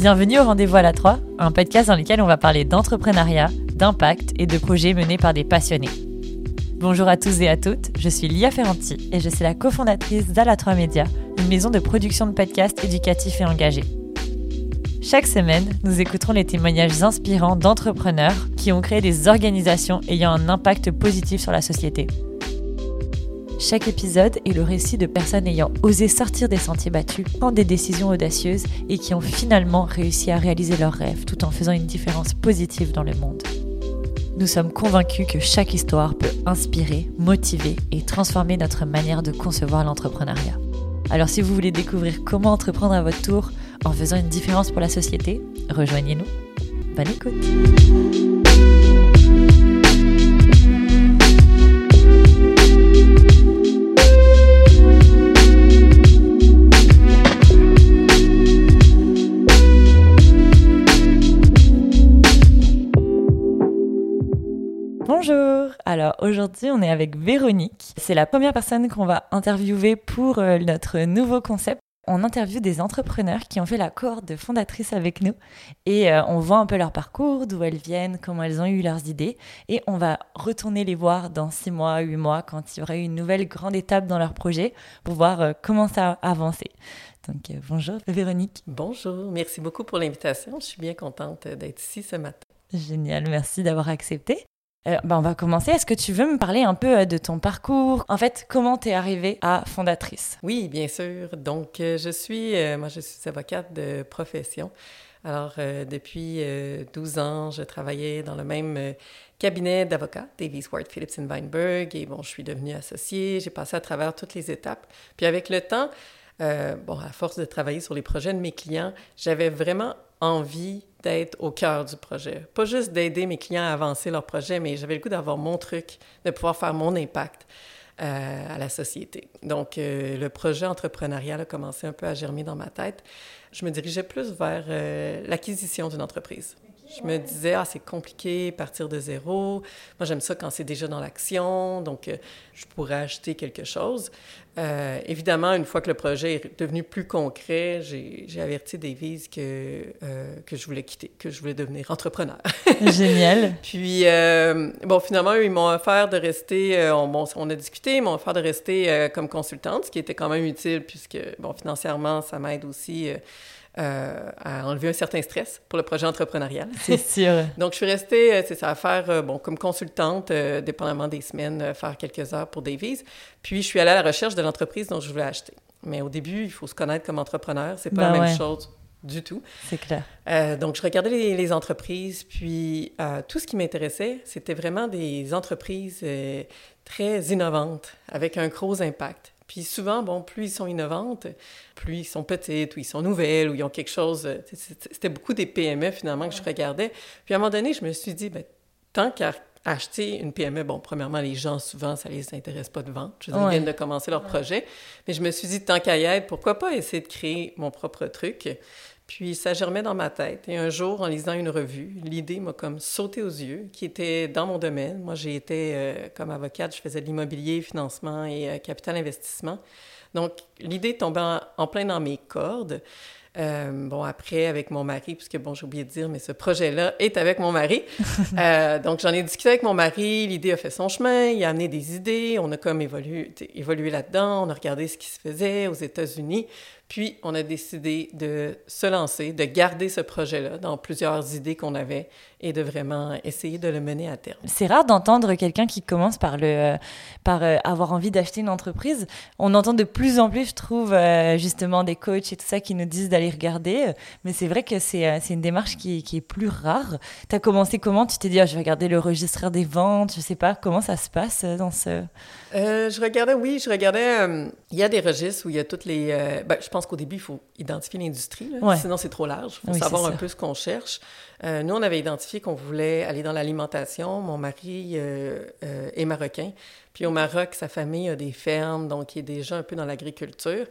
Bienvenue au Rendez-vous à la 3, un podcast dans lequel on va parler d'entrepreneuriat, d'impact et de projets menés par des passionnés. Bonjour à tous et à toutes, je suis Lia Ferranti et je suis la cofondatrice d'Ala 3 Média, une maison de production de podcasts éducatifs et engagés. Chaque semaine, nous écouterons les témoignages inspirants d'entrepreneurs qui ont créé des organisations ayant un impact positif sur la société. Chaque épisode est le récit de personnes ayant osé sortir des sentiers battus, prendre des décisions audacieuses et qui ont finalement réussi à réaliser leurs rêves tout en faisant une différence positive dans le monde. Nous sommes convaincus que chaque histoire peut inspirer, motiver et transformer notre manière de concevoir l'entrepreneuriat. Alors si vous voulez découvrir comment entreprendre à votre tour en faisant une différence pour la société, rejoignez-nous. Bonne écoute Alors aujourd'hui on est avec Véronique. C'est la première personne qu'on va interviewer pour euh, notre nouveau concept. On interviewe des entrepreneurs qui ont fait la cohorte de fondatrices avec nous et euh, on voit un peu leur parcours, d'où elles viennent, comment elles ont eu leurs idées et on va retourner les voir dans six mois, huit mois quand il y aura eu une nouvelle grande étape dans leur projet pour voir euh, comment ça a avancé. Donc bonjour Véronique. Bonjour, merci beaucoup pour l'invitation. Je suis bien contente d'être ici ce matin. Génial, merci d'avoir accepté. Euh, ben on va commencer. Est-ce que tu veux me parler un peu euh, de ton parcours? En fait, comment tu es arrivée à fondatrice? Oui, bien sûr. Donc, euh, je suis, moi, je suis avocate de profession. Alors, depuis 12 ans, je travaillais dans le même cabinet d'avocats, Davies Ward Phillips Weinberg, et bon, je suis devenue associée. J'ai passé à travers toutes les étapes. Puis avec le temps, bon, à force de travailler sur les projets de mes clients, j'avais vraiment envie d'être au cœur du projet. Pas juste d'aider mes clients à avancer leur projet, mais j'avais le goût d'avoir mon truc, de pouvoir faire mon impact euh, à la société. Donc, euh, le projet entrepreneurial a commencé un peu à germer dans ma tête. Je me dirigeais plus vers euh, l'acquisition d'une entreprise. Je me disais, ah, c'est compliqué, partir de zéro. Moi, j'aime ça quand c'est déjà dans l'action, donc je pourrais acheter quelque chose. Euh, évidemment, une fois que le projet est devenu plus concret, j'ai averti Davies que, euh, que je voulais quitter, que je voulais devenir entrepreneur. Génial. Puis, bon, finalement, ils m'ont offert de rester, on, on, a discuté, ils m'ont offert de rester comme consultante, ce qui était quand même utile puisque, bon, financièrement, ça m'aide aussi euh, à enlever un certain stress pour le projet entrepreneurial. C'est sûr. Donc, je suis restée, euh, c'est ça, à faire, euh, bon, comme consultante, dépendamment des semaines, faire quelques heures pour Davies. Puis, je suis allée à la recherche de l'entreprise dont je voulais acheter. Mais au début, il faut se connaître comme entrepreneur. C'est pas la ben même chose du tout. C'est clair. donc, je regardais les, les entreprises, puis tout ce qui m'intéressait, c'était vraiment des entreprises très innovantes, avec un gros impact. Puis souvent, bon, plus ils sont innovantes, plus ils sont petites, ou ils sont nouvelles, ou ils ont quelque chose. Euh, c'était beaucoup des PME finalement que je regardais. Puis à un moment donné, je me suis dit, ben, tant qu'à acheter une PME, bon, premièrement, les gens, souvent, ça les intéresse pas de vendre. Je veux dire, ils viennent de commencer leur projet. Mais je me suis dit, tant qu'à y être, pourquoi pas essayer de créer mon propre truc? Puis ça germait dans ma tête. Et un jour, en lisant une revue, l'idée m'a comme sauté aux yeux, qui était dans mon domaine. Moi, j'ai été, euh, comme avocate, je faisais de l'immobilier, financement et euh, capital investissement. Donc, l'idée tombait en, plein dans mes cordes. Euh, bon, après, avec mon mari, puisque, bon, j'ai oublié de dire, mais ce projet-là est avec mon mari. donc, j'en ai discuté avec mon mari, l'idée a fait son chemin, il a amené des idées, on a comme évolué, évolué là-dedans, on a regardé ce qui se faisait aux États-Unis. Puis, on a décidé de se lancer, de garder ce projet-là dans plusieurs idées qu'on avait et de vraiment essayer de le mener à terme. C'est rare d'entendre quelqu'un qui commence par, le, euh, par euh, avoir envie d'acheter une entreprise. On entend de plus en plus, je trouve, euh, justement, des coachs et tout ça qui nous disent d'aller regarder. Mais c'est vrai que c'est une démarche qui, qui, est plus rare. Tu as commencé comment? Tu t'es dit, ah, je vais regarder le registre des ventes, je sais pas, comment ça se passe dans ce... je regardais, oui, je regardais. Il y a des registres où il y a toutes les. Ben, je pense qu'au début, il faut identifier l'industrie, sinon c'est trop large. Il faut savoir un peu ce qu'on cherche. Euh, nous, on avait identifié qu'on voulait aller dans l'alimentation. Mon mari euh, euh, est marocain. Puis au Maroc, sa famille a des fermes, donc il est déjà un peu dans l'agriculture.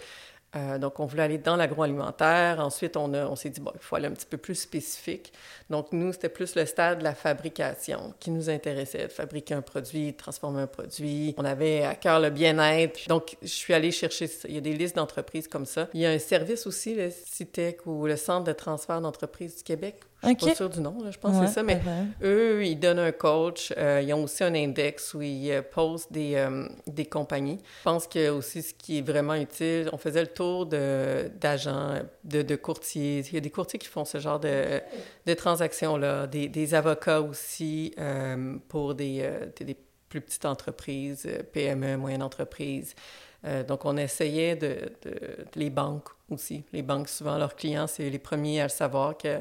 Donc, on voulait aller dans l'agroalimentaire. Ensuite, on, on s'est dit, bon, il faut aller un petit peu plus spécifique. Donc, nous, c'était plus le stade de la fabrication qui nous intéressait, de fabriquer un produit, de transformer un produit. On avait à cœur le bien-être. Donc, je suis allée chercher, il y a des listes d'entreprises comme ça. Il y a un service aussi, le CITEC ou le Centre de transfert d'entreprises du Québec, je suis pas sûre du nom, je pense que c'est ça, mais eux, ils donnent un coach. Euh, ils ont aussi un index où ils euh, posent des, euh, des compagnies. Je pense que aussi ce qui est vraiment utile, on faisait le tour d'agents, de, de, courtiers. Il y a des courtiers qui font ce genre de, de transactions-là, des, des, avocats aussi pour des, des, plus petites entreprises, PME, moyennes entreprises. donc, on essayait de, de, les banques aussi. Les banques, souvent, leurs clients, c'est les premiers à le savoir que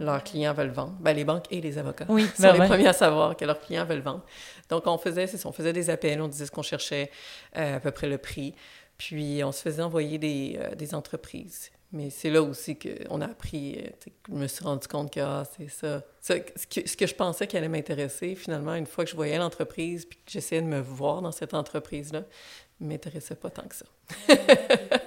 leurs clients veulent vendre. Ben, les banques et les avocats oui, sont ben les premiers à savoir que leurs clients veulent vendre. Donc, on faisait, on faisait des appels, on disait ce qu'on cherchait, euh, à peu près le prix, puis on se faisait envoyer des, euh, des entreprises. Mais c'est là aussi qu'on a appris, euh, je me suis rendu compte que ah, c'est ça. ce, que, ce, que, je pensais qui allait m'intéresser, finalement, une fois que je voyais l'entreprise, puis que j'essayais de me voir dans cette entreprise-là, ne m'intéressait pas tant que ça.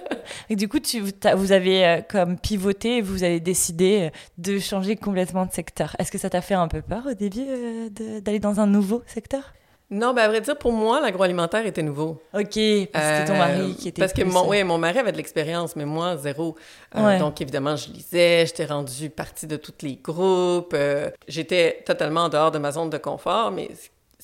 Et du coup, tu, vous avez euh, comme pivoté et vous avez décidé euh, de changer complètement de secteur. Est-ce que ça t'a fait un peu peur au début euh, d'aller dans un nouveau secteur? Non, ben à vrai dire, pour moi, l'agroalimentaire était nouveau. OK, parce que c'était ton mari qui était Parce que mon, oui, mon mari avait de l'expérience, mais moi, zéro. donc, évidemment, je lisais, j'étais rendue partie de tous les groupes. j'étais totalement en dehors de ma zone de confort, mais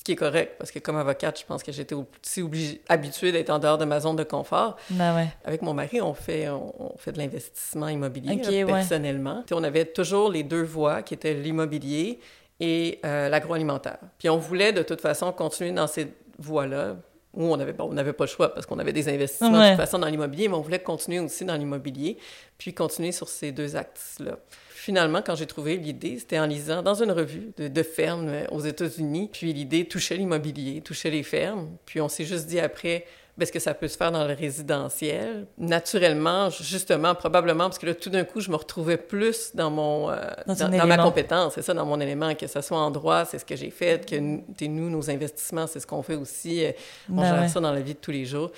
qui est correct, parce que comme avocate, je pense que j'étais aussi obligée, habituée d'être en dehors de ma zone de confort. Ben ouais. Avec mon mari, on fait, on, fait de l'investissement immobilier personnellement. On avait toujours les deux voies qui étaient l'immobilier et euh, l'agroalimentaire. Puis on voulait de toute façon continuer dans ces voies-là, où on avait, bon, on n'avait pas le choix parce qu'on avait des investissements de toute façon dans l'immobilier, mais on voulait continuer aussi dans l'immobilier, puis continuer sur ces deux axes-là finalement, quand j'ai trouvé l'idée, c'était en lisant dans une revue de, de fermes euh, aux États-Unis. Puis l'idée touchait l'immobilier, touchait les fermes. Puis on s'est juste dit après, ben, est-ce que ça peut se faire dans le résidentiel? Naturellement, justement, probablement, parce que là, tout d'un coup, je me retrouvais plus dans mon euh, dans, ma compétence, c'est ça, dans mon élément, que ce soit en droit, c'est ce que j'ai fait, que nous, nos investissements, c'est ce qu'on fait aussi. Euh, on ben gère ça dans la vie de tous les jours.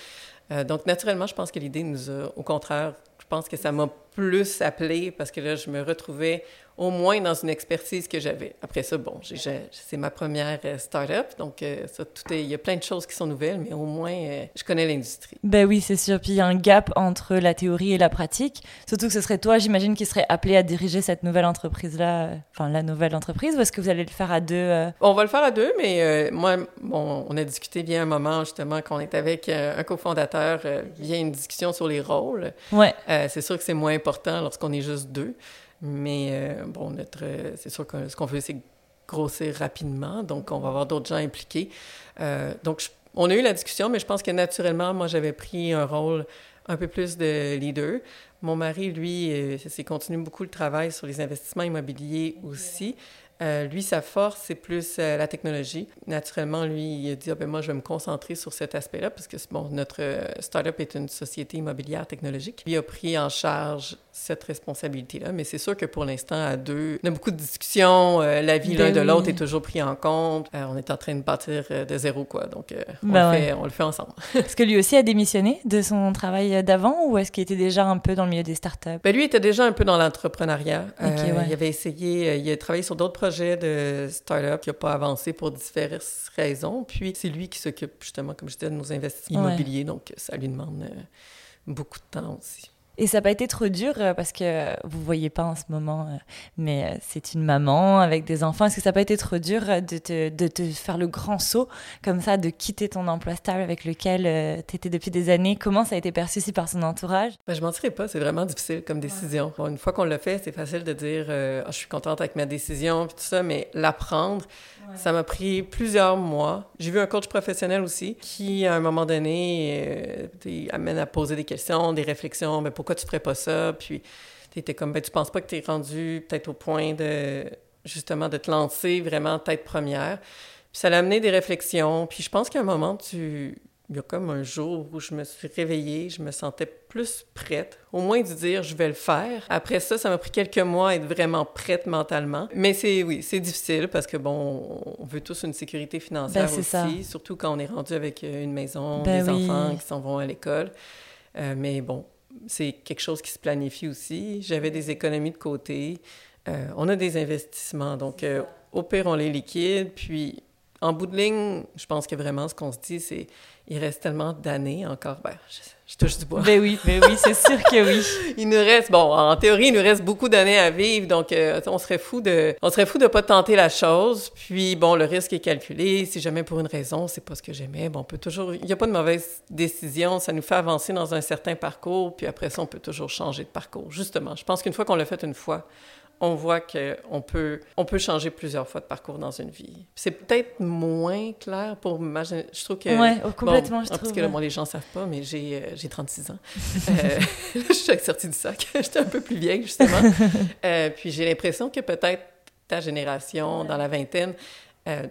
donc, naturellement, je pense que l'idée nous a, au contraire, pense que ça m'a plus appelé parce que là, je me retrouvais au moins dans une expertise que j'avais. Après ça, bon, c'est ma première euh, start-up, donc euh, ça, tout il y a plein de choses qui sont nouvelles, mais au moins, euh, je connais l'industrie. Ben oui, c'est sûr. Puis il y a un gap entre la théorie et la pratique. Surtout que ce serait toi, j'imagine, qui serait appelé à diriger cette nouvelle entreprise-là, enfin la nouvelle entreprise, ou est-ce que vous allez le faire à deux? On va le faire à deux, mais moi, bon, on a discuté bien un moment, justement, qu'on est avec un cofondateur, via une discussion sur les rôles. Ouais. c'est sûr que c'est moins important lorsqu'on est juste deux. Mais euh, bon, notre, c'est sûr que ce qu'on veut, c'est grossir rapidement, donc on va avoir d'autres gens impliqués. Euh, donc, on a eu la discussion, mais je pense que naturellement, moi, j'avais pris un rôle un peu plus de leader. Mon mari, lui, c'est euh, continue beaucoup le travail sur les investissements immobiliers aussi. Euh, lui, sa force, c'est plus euh, la technologie. Naturellement, lui, il a dit ah, ben, moi, je vais me concentrer sur cet aspect-là parce que bon, notre euh, startup est une société immobilière technologique. Lui a pris en charge cette responsabilité-là, mais c'est sûr que pour l'instant, à deux, on a beaucoup de discussions. la vie l'un ben de l'autre est toujours pris en compte. on est en train de partir de zéro, quoi. Donc, on, ben le fait, on, le fait, ensemble. est-ce que lui aussi a démissionné de son travail d'avant ou est-ce qu'il était déjà un peu dans le milieu des startups? Ben, lui était déjà un peu dans l'entrepreneuriat. Il avait essayé, il a travaillé sur d'autres projets projet de start-up qui n'a pas avancé pour diverses raisons. Puis c'est lui qui s'occupe justement, comme je disais, de nos investissements immobiliers. Donc ça lui demande euh, beaucoup de temps aussi. Et ça n'a pas été trop dur euh, parce que vous voyez pas en ce moment, euh, mais euh, c'est une maman avec des enfants. Est-ce que ça n'a pas été trop dur de te, de te, faire le grand saut comme ça, de quitter ton emploi stable avec lequel tu étais depuis des années? Comment ça a été perçu aussi par son entourage? Ben, je mentirais pas, c'est vraiment difficile comme décision. une fois qu'on l'a fait, c'est facile de dire ah, je suis contente avec ma décision et tout ça, mais l'apprendre, ça m'a pris plusieurs mois. J'ai vu un coach professionnel aussi qui, à un moment donné, euh, amène à poser des questions, des réflexions. Mais pourquoi tu ferais pas ça? Puis, tu étais comme, ben, tu penses pas que tu es rendu peut-être au point de, justement, de te lancer vraiment tête première. Puis ça l'a amené des réflexions. Puis je pense qu'à un moment, tu, il y a comme un jour où je me suis réveillée, je me sentais plus prête, au moins de dire je vais le faire. Après ça, ça m'a pris quelques mois à être vraiment prête mentalement. Mais c'est oui, c'est difficile parce que bon, on veut tous une sécurité financière ben, aussi, surtout quand on est rendu avec une maison, ben des enfants qui s'en vont à l'école. Euh, mais bon, c'est quelque chose qui se planifie aussi. J'avais des économies de côté. Euh, on a des investissements. Donc, euh, au pire, on les liquide. Puis, en bout de ligne, je pense que vraiment ce qu'on se dit, c'est il reste tellement d'années encore. Ben, je, touche du bois. Ben oui, ben oui, c'est sûr que oui. il nous reste, bon, en théorie, il nous reste beaucoup d'années à vivre, donc euh, on serait fou de, on serait fou de pas tenter la chose. Puis bon, le risque est calculé. Si jamais pour une raison, c'est pas ce que j'aimais, bon, on peut toujours, il n'y a pas de mauvaise décision. Ça nous fait avancer dans un certain parcours, puis après ça, on peut toujours changer de parcours. Justement, je pense qu'une fois qu'on l'a fait une fois, on voit qu'on peut, on peut changer plusieurs fois de parcours dans une vie. C'est peut-être moins clair pour ma... Je trouve que... Oui, oh, complètement, je trouve. Parce que là, les gens ne savent pas, mais j'ai, euh, j'ai 36 ans. euh, je suis sortie du sac. J'étais un peu plus vieille, justement. euh, puis j'ai l'impression que peut-être ta génération, dans la vingtaine,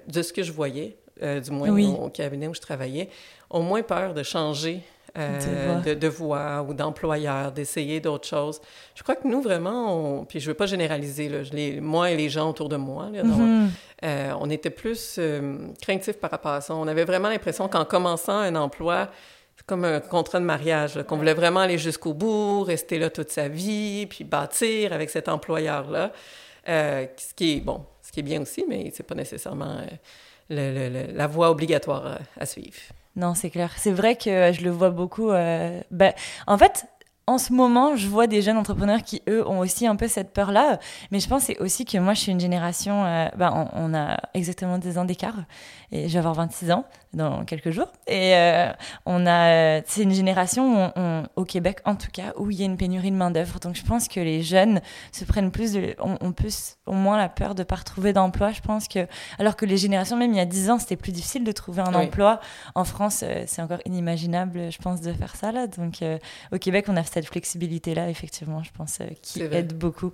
de ce que je voyais, du moins au cabinet où je travaillais, ont moins peur de changer euh, de, de, voix ou d'employeur, d'essayer d'autres choses. Je crois que nous, vraiment, on, puis je veux pas généraliser, là, les, moi et les gens autour de moi, là, mm-hmm. euh, on était plus euh, craintifs par rapport à ça. On avait vraiment l'impression qu'en commençant un emploi, c'est comme un contrat de mariage, qu'on voulait vraiment aller jusqu'au bout, rester là toute sa vie, puis bâtir avec cet employeur-là. ce qui est, bon, ce qui est bien aussi, mais c'est pas nécessairement le, le, la voie obligatoire à suivre. Non, c'est clair. C'est vrai que je le vois beaucoup. Euh, bah, en fait, en ce moment, je vois des jeunes entrepreneurs qui, eux, ont aussi un peu cette peur-là. Mais je pense c'est aussi que moi, je suis une génération, euh, bah, on, a exactement des ans d'écart. Et je vais avoir 26 ans dans quelques jours. Et euh, on a, c'est une génération au Québec, en tout cas, où il y a une pénurie de main-d'œuvre. Donc je pense que les jeunes se prennent plus de, on, on peut au moins la peur de pas retrouver d'emploi. Je pense que, alors que les générations, même il y a 10 ans, c'était plus difficile de trouver un emploi. En France, euh, c'est encore inimaginable, je pense, de faire ça là. Donc au Québec, on a cette flexibilité-là, effectivement, je pense, euh, qui aide beaucoup.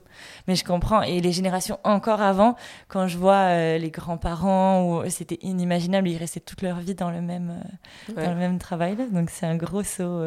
Mais je comprends. Et les générations encore avant, quand je vois euh, les grands-parents, où c'était inimaginable, ils restaient toute leur vie dans le même, euh, dans le même travail. Là. Donc c'est un gros saut.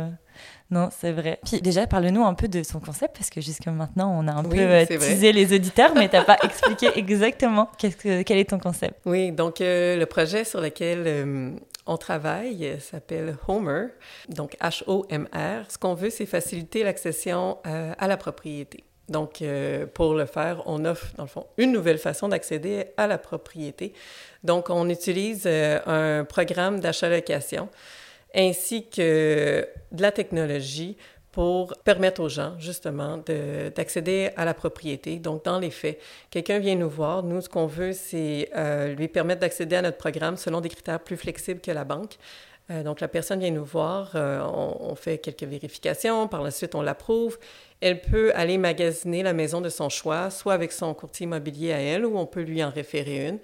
Non, c'est vrai. Puis déjà, parle-nous un peu de son concept, parce que jusqu'à maintenant, on a un peu teasé les auditeurs, mais tu n'as pas expliqué exactement que, quel est ton concept. Oui, donc le projet sur lequel on travaille s'appelle Homer, donc H-O-M-R. Ce qu'on veut, c'est faciliter l'accession euh, à la propriété. Donc, euh, pour le faire, on offre, dans le fond, une nouvelle façon d'accéder à la propriété. Donc, on utilise euh, un programme d'achat-location ainsi que de la technologie pour permettre aux gens, justement, d'accéder à la propriété. Donc, dans les faits, quelqu'un vient nous voir. Nous, ce qu'on veut, c'est euh, lui permettre d'accéder à notre programme selon des critères plus flexibles que la banque. Euh, donc, la personne vient nous voir, euh, on, fait quelques vérifications, par la suite, on l'approuve. Elle peut aller magasiner la maison de son choix, soit avec son courtier immobilier à elle, ou on peut lui en référer une.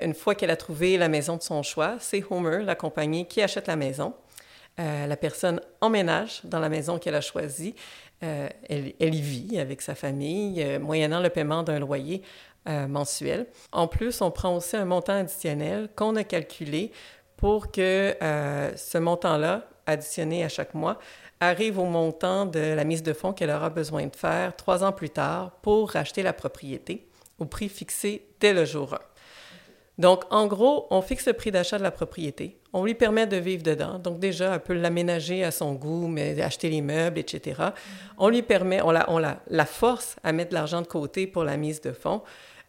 une fois qu'elle a trouvé la maison de son choix, c'est Homer, la compagnie, qui achète la maison. Euh, la personne emménage dans la maison qu'elle a choisie. Euh, elle, y vit avec sa famille, euh, moyennant le paiement d'un loyer mensuel. En plus, on prend aussi un montant additionnel qu'on a calculé pour que ce montant-là, additionné à chaque mois, arrive au montant de la mise de fonds qu'elle aura besoin de faire trois ans plus tard pour racheter la propriété au prix fixé dès le jour 1. Donc, en gros, on fixe le prix d'achat de la propriété. On lui permet de vivre dedans. Donc, déjà, elle peut l'aménager à son goût, mais acheter les meubles, etc. On lui permet, on la, force à mettre de l'argent de côté pour la mise de fonds.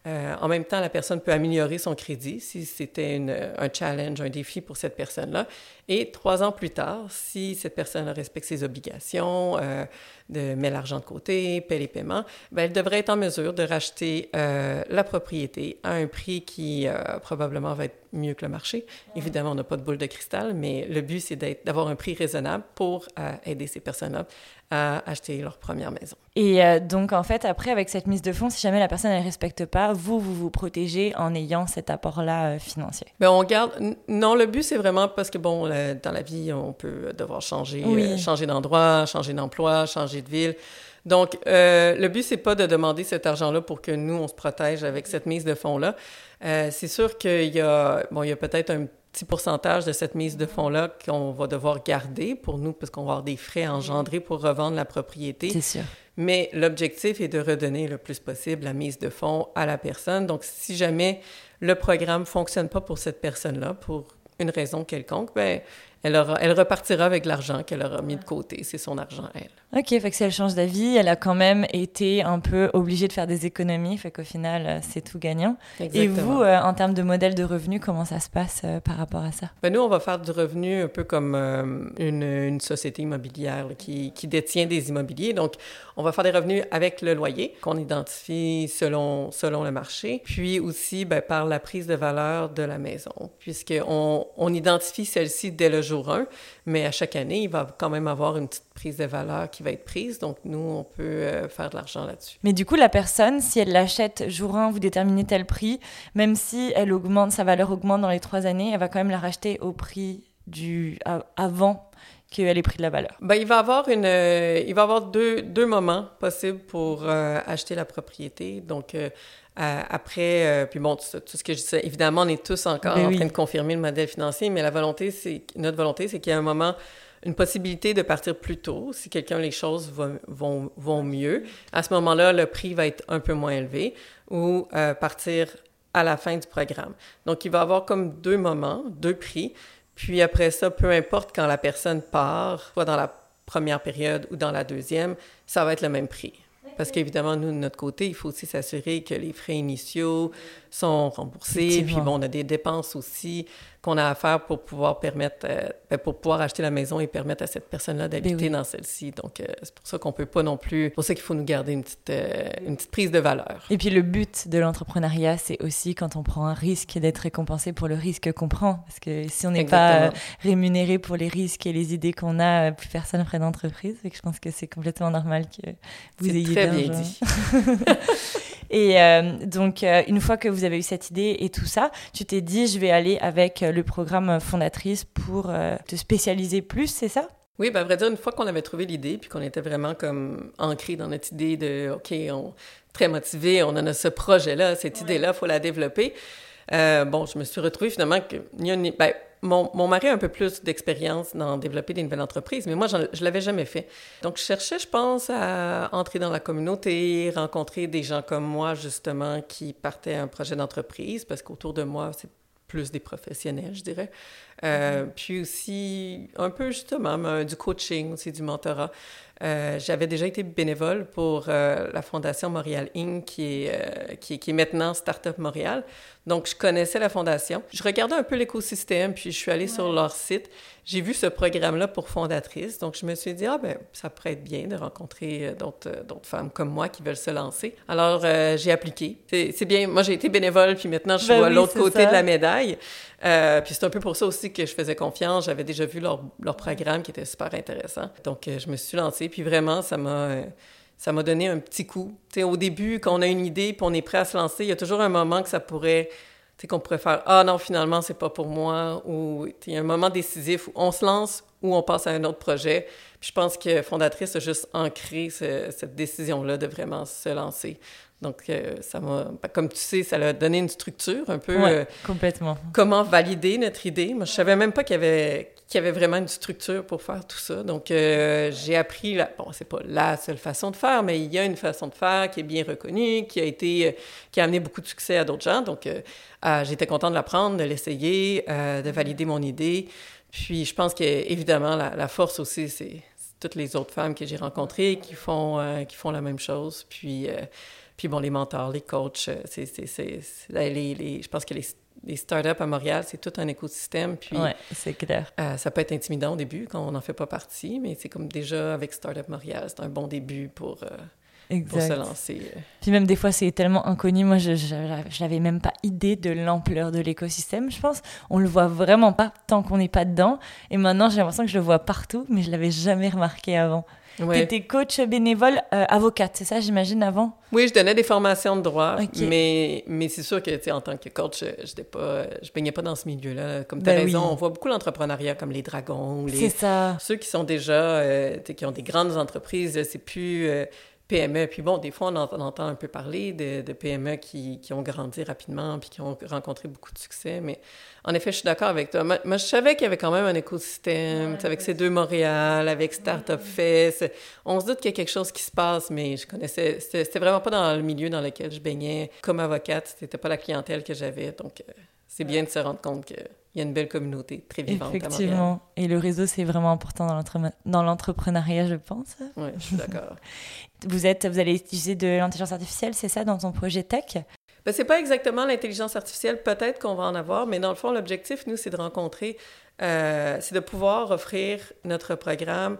Euh, en même temps, la personne peut améliorer son crédit si c'était un challenge, un défi pour cette personne-là. Et trois ans plus tard, si cette personne respecte ses obligations, euh, de met l'argent de côté, paie les paiements, ben, elle devrait être en mesure de racheter euh, la propriété à un prix qui euh, probablement va être mieux que le marché. Évidemment, on n'a pas de boule de cristal, mais le but, c'est d'avoir un prix raisonnable pour aider ces personnes-là à acheter leur première maison. Et donc, en fait, après, avec cette mise de fonds, si jamais la personne ne respecte pas, vous, vous vous protégez en ayant cet apport-là financier? Bien, on garde... Non, le but, c'est vraiment parce que, bon, dans la vie, on peut devoir changer, changer d'endroit, changer d'emploi, changer de ville. Donc, euh, le but, c'est pas de demander cet argent-là pour que nous, on se protège avec cette mise de fonds-là. Euh, c'est sûr qu'il y a, bon, il y a peut-être un petit pourcentage de cette mise de fonds-là qu'on va devoir garder pour nous, parce qu'on va avoir des frais engendrés pour revendre la propriété. C'est sûr. Mais l'objectif est de redonner le plus possible la mise de fonds à la personne. Donc, si jamais le programme fonctionne pas pour cette personne-là, pour une raison quelconque, ben elle, aura, elle repartira avec l'argent qu'elle aura mis de côté. C'est son argent, elle. Ok, fait que si elle change d'avis, elle a quand même été un peu obligée de faire des économies, fait qu'au final, euh, c'est tout gagnant. Exactement. Et vous, euh, en termes de modèle de revenu, comment ça se passe euh, par rapport à ça? Ben nous, on va faire du revenu un peu comme euh, une, une, société immobilière là, qui, qui, détient des immobiliers. Donc, on va faire des revenus avec le loyer qu'on identifie selon, selon le marché, puis aussi ben, par la prise de valeur de la maison, puisqu'on on identifie celle-ci dès le jour 1, mais à chaque année, il va quand même avoir une petite prise de valeur qui va être prise. Donc, nous, on peut euh, faire de l'argent là-dessus. Mais du coup, la personne, si elle l'achète jour 1, vous déterminez tel prix, même si elle augmente, sa valeur augmente dans les trois années, elle va quand même la racheter au prix du avant qu'elle ait pris de la valeur. Ben, il va avoir une, euh, il va avoir deux, deux moments possibles pour euh, acheter la propriété. Donc, euh, après, puis bon, tout, tout, ce que je disais, évidemment, on est tous encore ben en oui. train de confirmer le modèle financier, mais la volonté, c'est notre volonté, c'est qu'il y a un moment une possibilité de partir plus tôt si quelqu'un les choses vont, vont, vont mieux. À ce moment-là, le prix va être un peu moins élevé ou euh, partir à la fin du programme. Donc, il va y avoir comme deux moments, deux prix. Puis après ça, peu importe quand la personne part, soit dans la première période ou dans la deuxième, ça va être le même prix. Parce qu'évidemment, nous, de notre côté, il faut aussi s'assurer que les frais initiaux sont remboursés. Puis bon, on a des dépenses aussi qu'on a à faire pour pouvoir permettre, euh, pour pouvoir acheter la maison et permettre à cette personne-là d'habiter oui. dans celle-ci. Donc, euh, c'est pour ça qu'on peut pas non plus... C'est pour ça qu'il faut nous garder une petite, euh, une petite prise de valeur. Et puis, le but de l'entrepreneuriat, c'est aussi quand on prend un risque d'être récompensé pour le risque qu'on prend. Parce que si on n'est pas rémunéré pour les risques et les idées qu'on a, plus personne ferait d'entreprise. Et je pense que c'est complètement normal que vous ayez très bien dit. Et euh, donc, euh, une fois que vous avez eu cette idée et tout ça, tu t'es dit, je vais aller avec le programme fondatrice pour euh, te spécialiser plus, c'est ça? Oui, ben, à vrai dire, une fois qu'on avait trouvé l'idée, puis qu'on était vraiment comme ancré dans notre idée de, OK, on très motivé, on en a ce projet-là, cette ouais. idée-là, il faut la développer. Euh, bon, je me suis retrouvée finalement que ben, mon, mon, mari a un peu plus d'expérience dans développer des nouvelles entreprises, mais moi, je l'avais jamais fait. Donc, je cherchais, je pense, à entrer dans la communauté, rencontrer des gens comme moi, justement, qui partaient un projet d'entreprise, parce qu'autour de moi, c'est plus des professionnels, je dirais. Euh, mm -hmm. Puis aussi, un peu justement, du coaching, aussi du mentorat. Euh, J'avais déjà été bénévole pour euh, la Fondation Montréal Inc., qui est, euh, qui, qui est maintenant Startup Montréal. Donc, je connaissais la fondation. Je regardais un peu l'écosystème, puis je suis allée ouais. sur leur site. J'ai vu ce programme-là pour fondatrice. Donc, je me suis dit, ah ben ça pourrait être bien de rencontrer d'autres femmes comme moi qui veulent se lancer. Alors, j'ai appliqué. C'est bien. Moi, j'ai été bénévole, puis maintenant, je suis ben à oui, l'autre côté ça. de la médaille. Euh, puis c'est un peu pour ça aussi que je faisais confiance. J'avais déjà vu leur, leur, programme qui était super intéressant. Donc, euh, je me suis lancée, puis vraiment, ça m'a ça m'a donné un petit coup. au début, quand on a une idée puis on est prêt à se lancer, il y a toujours un moment que ça pourrait, qu'on pourrait faire ah non finalement c'est pas pour moi ou il y a un moment décisif où on se lance ou on passe à un autre projet. Puis je pense que fondatrice a juste ancré ce, cette décision là de vraiment se lancer. Donc, euh, ça m'a, comme tu sais, ça a donné une structure un peu. Ouais, euh, complètement. Comment valider notre idée. Moi, je savais même pas qu'il y avait, qu'il y avait vraiment une structure pour faire tout ça. Donc, euh, j'ai appris, la, bon, c'est pas la seule façon de faire, mais il y a une façon de faire qui est bien reconnue, qui a été, qui a amené beaucoup de succès à d'autres gens. Donc, j'étais contente de l'apprendre, de l'essayer, de valider mon idée. Puis, je pense qu'évidemment, la, la force aussi, c'est toutes les autres femmes que j'ai rencontrées qui font, qui font la même chose. Puis, puis bon, les mentors, les coachs, c'est, c'est, c'est, les, les, je pense que les, les startups à Montréal, c'est tout un écosystème. Puis, ouais, c'est clair. Euh, ça peut être intimidant au début quand on n'en fait pas partie, mais c'est comme déjà avec Startup Montréal, c'est un bon début pour, euh, pour se lancer. Puis même des fois, c'est tellement inconnu. Moi, je n'avais même pas idée de l'ampleur de l'écosystème, je pense. On le voit vraiment pas tant qu'on n'est pas dedans. Et maintenant, j'ai l'impression que je le vois partout, mais je l'avais jamais remarqué avant. Ouais. Tu étais coach bénévole euh, avocate, c'est ça, j'imagine, avant? Oui, je donnais des formations de droit, okay. mais, mais c'est sûr que, en tant que coach, je ne baignais pas dans ce milieu-là. Comme tu as ben raison, oui. on voit beaucoup l'entrepreneuriat comme les dragons, les, ça. ceux qui sont déjà, euh, qui ont des grandes entreprises, c'est plus... Euh, PME. Puis bon, des fois, on, on entend un peu parler de, de PME qui, qui, ont grandi rapidement puis qui ont rencontré beaucoup de succès. Mais en effet, je suis d'accord avec toi. Moi, moi, je savais qu'il y avait quand même un écosystème, ouais, avec ces deux Montréal, avec Startup Fest. On se doute qu'il y a quelque chose qui se passe, mais je connaissais... C'était vraiment pas dans le milieu dans lequel je baignais. Comme avocate, c'était pas la clientèle que j'avais. Donc, euh, c'est bien de se rendre compte que il y a une belle communauté très vivante Effectivement. Et le réseau, c'est vraiment important dans l'entrepreneuriat, je pense. Oui, je suis d'accord. vous, êtes, vous allez utiliser de l'intelligence artificielle, c'est ça, dans ton projet tech? Ben, c'est pas exactement l'intelligence artificielle, peut-être qu'on va en avoir, mais dans le fond, l'objectif, nous, c'est de rencontrer, euh, c'est de pouvoir offrir notre programme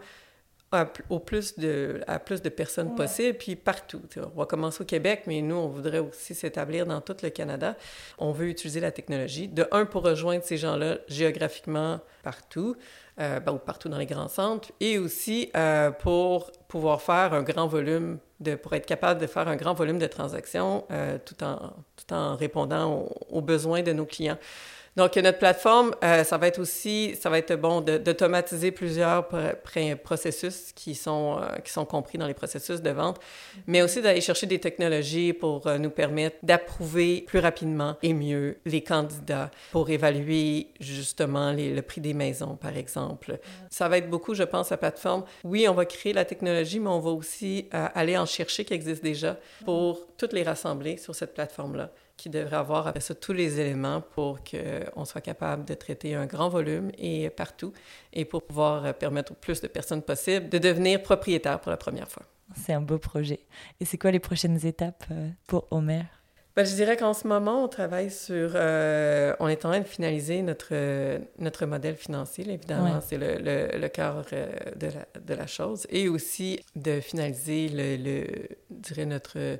à, au plus de, à plus de personnes possible, puis partout. On va commencer au Québec, mais nous, on voudrait aussi s'établir dans tout le Canada. On veut utiliser la technologie, de un, pour rejoindre ces gens-là géographiquement partout, euh, ben, ou partout dans les grands centres, et aussi euh, pour pouvoir faire un grand volume, de, pour être capable de faire un grand volume de transactions euh, tout en répondant aux besoins de nos clients. Donc, notre plateforme, euh, ça va être aussi, ça va être bon d'automatiser plusieurs processus qui sont, euh, qui sont compris dans les processus de vente, mais aussi d'aller chercher des technologies pour euh, nous permettre d'approuver plus rapidement et mieux les candidats pour évaluer justement le prix des maisons, par exemple. Ça va être beaucoup, je pense, la plateforme. Oui, on va créer la technologie, mais on va aussi aller en chercher qui existe déjà pour toutes les rassembler sur cette plateforme-là qui devrait avoir après ça tous les éléments pour qu'on soit capable de traiter un grand volume et partout et pour pouvoir euh, permettre au plus de personnes possibles de devenir propriétaires pour la première fois. C'est un beau projet. Et c'est quoi les prochaines étapes euh, pour Homer? Ben, je dirais qu'en ce moment, on travaille sur... Euh, on est en train de finaliser notre, notre modèle financier, évidemment, c'est le, le, le, cœur de, la, de la chose, et aussi de finaliser le, le je dirais notre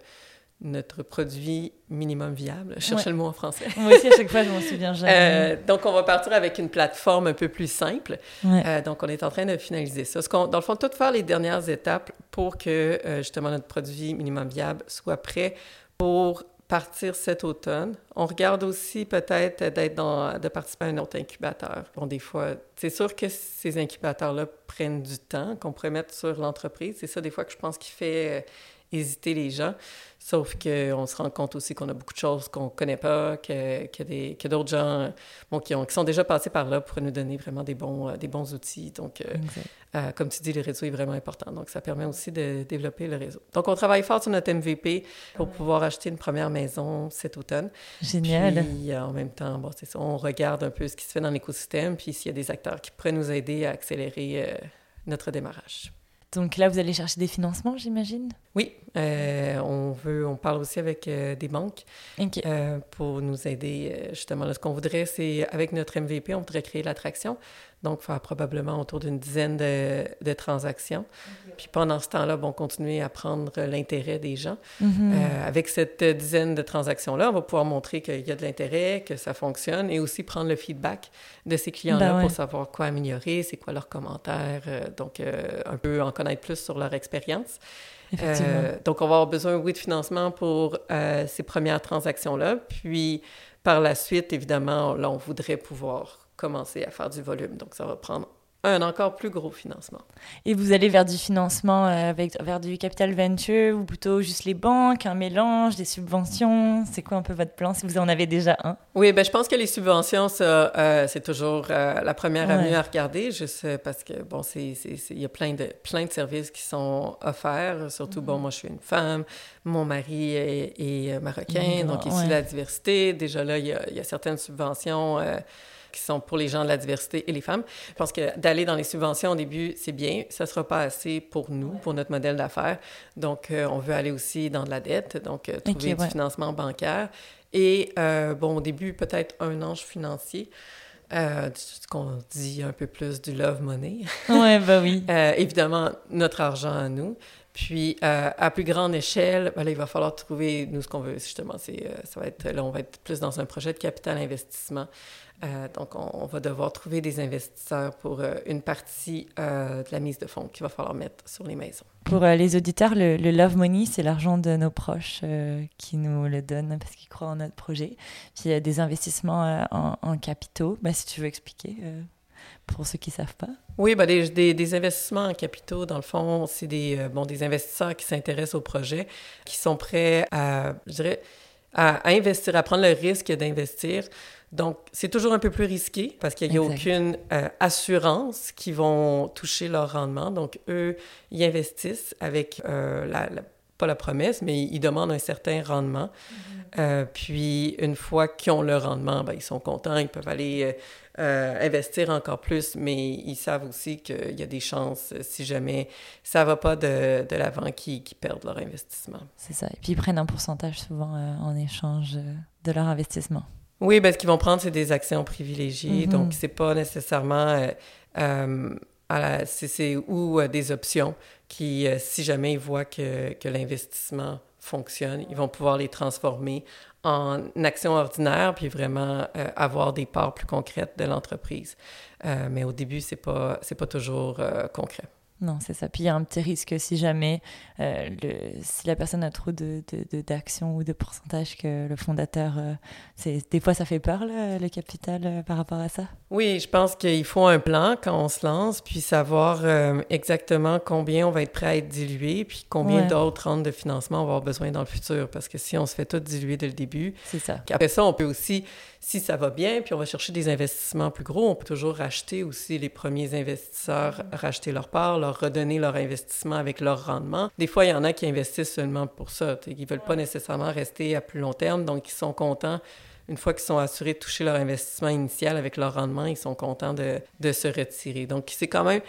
notre produit minimum viable. Je cherchais le mot en français. Moi aussi, à chaque fois, je m'en souviens jamais. Euh, donc, on va partir avec une plateforme un peu plus simple. Euh, donc, on est en train de finaliser ça. Ce dans le fond, tout faire les dernières étapes pour que, euh, justement, notre produit minimum viable soit prêt pour partir cet automne. On regarde aussi peut-être d'être dans, de participer à un autre incubateur. Bon, des fois, c'est sûr que ces incubateurs-là prennent du temps qu'on pourrait mettre sur l'entreprise. C'est ça, des fois, que je pense qu'il fait hésiter les gens. Sauf qu'on se rend compte aussi qu'on a beaucoup de choses qu'on ne connaît pas, que, que, que d'autres gens bon, qui, ont, qui, sont déjà passés par là pour nous donner vraiment des bons, euh, des bons outils. Donc, euh, euh, comme tu dis, le réseau est vraiment important. Donc, ça permet aussi de développer le réseau. Donc, on travaille fort sur notre MVP pour pouvoir acheter une première maison cet automne. Génial. Puis, en même temps, bon, c'est ça, on regarde un peu ce qui se fait dans l'écosystème, puis s'il y a des acteurs qui pourraient nous aider à accélérer notre démarrage. Donc là, vous allez chercher des financements, j'imagine? Oui, euh, on veut, on parle aussi avec euh, des banques euh, pour nous aider. justement, là, ce qu'on voudrait, c'est avec notre MVP, on voudrait créer l'attraction. Donc, faire probablement autour d'une dizaine de, de transactions. Puis pendant ce temps-là, bon, continuer à prendre l'intérêt des gens. Mm-hmm. avec cette dizaine de transactions-là, on va pouvoir montrer qu'il y a de l'intérêt, que ça fonctionne, et aussi prendre le feedback de ces clients-là ben pour savoir quoi améliorer, c'est quoi leurs commentaires. donc, un peu en connaître plus sur leur expérience. Euh, donc, on va avoir besoin, oui, de financement pour euh, ces premières transactions-là. Puis, par la suite, évidemment, là, on voudrait pouvoir commencer à faire du volume. Donc, ça va prendre un encore plus gros financement. Et vous allez vers du financement euh, avec, vers du capital venture ou plutôt juste les banques, un mélange, des subventions? C'est quoi un peu votre plan si vous en avez déjà un? Oui, ben je pense que les subventions, ça, euh, c'est toujours euh, la première avenue à regarder, juste parce que, bon, c'est, il y a plein de, plein de services qui sont offerts, surtout, bon, mhm. moi, je suis une femme, mon mari est, marocain, donc ici, la diversité, déjà là, il y a, il y a certaines subventions qui sont pour les gens de la diversité et les femmes. Je pense que d'aller dans les subventions au début, c'est bien. Ça ne sera pas assez pour nous, pour notre modèle d'affaires. Donc, euh, on veut aller aussi dans de la dette, donc euh, trouver du financement bancaire. Et, euh, bon, au début, peut-être un ange financier. ce qu'on dit un peu plus du love money. Oui, bah oui. évidemment, notre argent à nous. Puis, à plus grande échelle, ben il va falloir trouver, nous, ce qu'on veut, justement, c'est, ça va être, là, on va être plus dans un projet de capital investissement. Euh, donc, on, va devoir trouver des investisseurs pour euh, une partie euh, de la mise de fonds qu'il va falloir mettre sur les maisons. Pour les auditeurs, le, Love Money, c'est l'argent de nos proches qui nous le donnent parce qu'ils croient en notre projet. Puis, il y a des investissements en, capitaux. Ben, si tu veux expliquer pour ceux qui ne savent pas? Oui, ben des, des, investissements en capitaux, dans le fond, c'est des, bon, des investisseurs qui s'intéressent au projet, qui sont prêts à, je dirais, à investir, à prendre le risque d'investir donc, c'est toujours un peu plus risqué parce qu'il n'y a aucune euh, assurance qui vont toucher leur rendement. Donc, eux, ils investissent avec euh, la, pas la promesse, mais ils demandent un certain rendement. Mm-hmm. puis, une fois qu'ils ont le rendement, ben, ils sont contents, ils peuvent aller investir encore plus, mais ils savent aussi qu'il y a des chances, si jamais ça va pas de, de l'avant, qu'ils perdent leur investissement. C'est ça. Et puis, ils prennent un pourcentage souvent en échange de leur investissement. Oui, ben, ce qu'ils vont prendre, c'est des actions privilégiées. Mm-hmm. Donc, c'est pas nécessairement c'est ou euh, des options qui, euh, si jamais ils voient que, que l'investissement fonctionne, ils vont pouvoir les transformer en actions ordinaires puis vraiment euh, avoir des parts plus concrètes de l'entreprise. mais au début, c'est pas c'est pas toujours concret. Non, c'est ça. Puis il y a un petit risque si jamais euh, le, si la personne a trop de, d'actions ou de pourcentage que le fondateur, euh, c'est, des fois ça fait peur le capital euh, par rapport à ça? Oui, je pense qu'il faut un plan quand on se lance, puis savoir exactement combien on va être prêt à être dilué, puis combien d'autres rangs de financement on va avoir besoin dans le futur. Parce que si on se fait tout diluer dès le début, c'est ça. Après ça, on peut aussi si ça va bien, puis on va chercher des investissements plus gros, on peut toujours racheter aussi les premiers investisseurs, mm-hmm. racheter leur part, leur redonner leur investissement avec leur rendement. Des fois, il y en a qui investissent seulement pour ça. Ils ne veulent pas nécessairement rester à plus long terme, donc ils sont contents une fois qu'ils sont assurés de toucher leur investissement initial avec leur rendement, ils sont contents de, de se retirer. Donc, c'est quand même,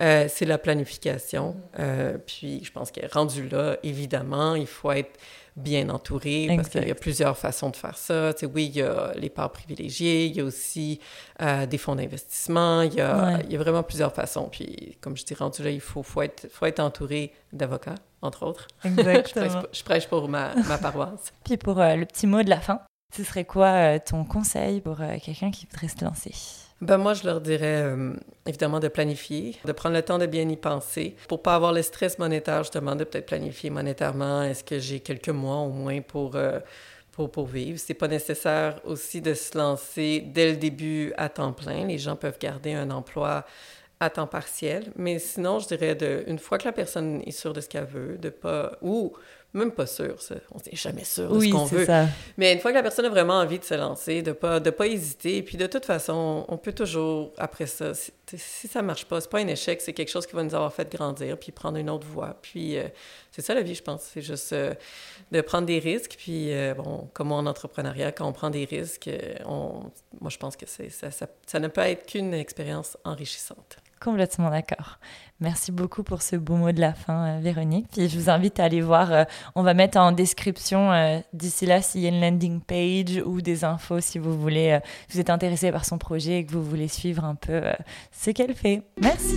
euh, c'est la planification. Euh, puis, je pense est rendu là, évidemment, il faut être bien entouré, parce qu'il y a plusieurs façons de faire ça. Tu sais, oui, il y a les parts privilégiées, il y a aussi euh, des fonds d'investissement, il, y a, il y a vraiment plusieurs façons. Puis, comme je dis, rendu là, il faut, faut, être, faut être entouré d'avocats, entre autres. Exactement. je, prêche, pour ma, ma paroisse. Puis pour le petit mot de la fin, ce serait quoi ton conseil pour quelqu'un qui voudrait se lancer? Ben moi, je leur dirais euh, évidemment de planifier, de prendre le temps de bien y penser. Pour pas avoir le stress monétaire, demande de peut-être planifier monétairement. Est-ce que j'ai quelques mois au moins pour, euh, pour, pour vivre? C'est pas nécessaire aussi de se lancer dès le début à temps plein. Les gens peuvent garder un emploi à temps partiel. Mais sinon, je dirais, de, une fois que la personne est sûre de ce qu'elle veut, de pas... Ou même pas sûr, ça. on n'est jamais sûr de ce qu'on veut. Ça. Mais une fois que la personne a vraiment envie de se lancer, de pas de pas hésiter, puis de toute façon, on peut toujours après ça, si, si ça marche pas, c'est pas un échec, c'est quelque chose qui va nous avoir fait grandir, puis prendre une autre voie. Puis euh, c'est ça la vie, je pense, c'est juste euh, de prendre des risques. Puis euh, bon, comme en entrepreneuriat, quand on prend des risques, on, moi je pense que c'est ça, ça, ça ne peut être qu'une expérience enrichissante. Complètement d'accord. Merci beaucoup pour ce beau mot de la fin, euh, Véronique. Je vous invite à aller voir, euh, on va mettre en description euh, d'ici là s'il y a une landing page ou des infos si vous voulez, vous êtes intéressé par son projet et que vous voulez suivre un peu ce qu'elle fait. Merci.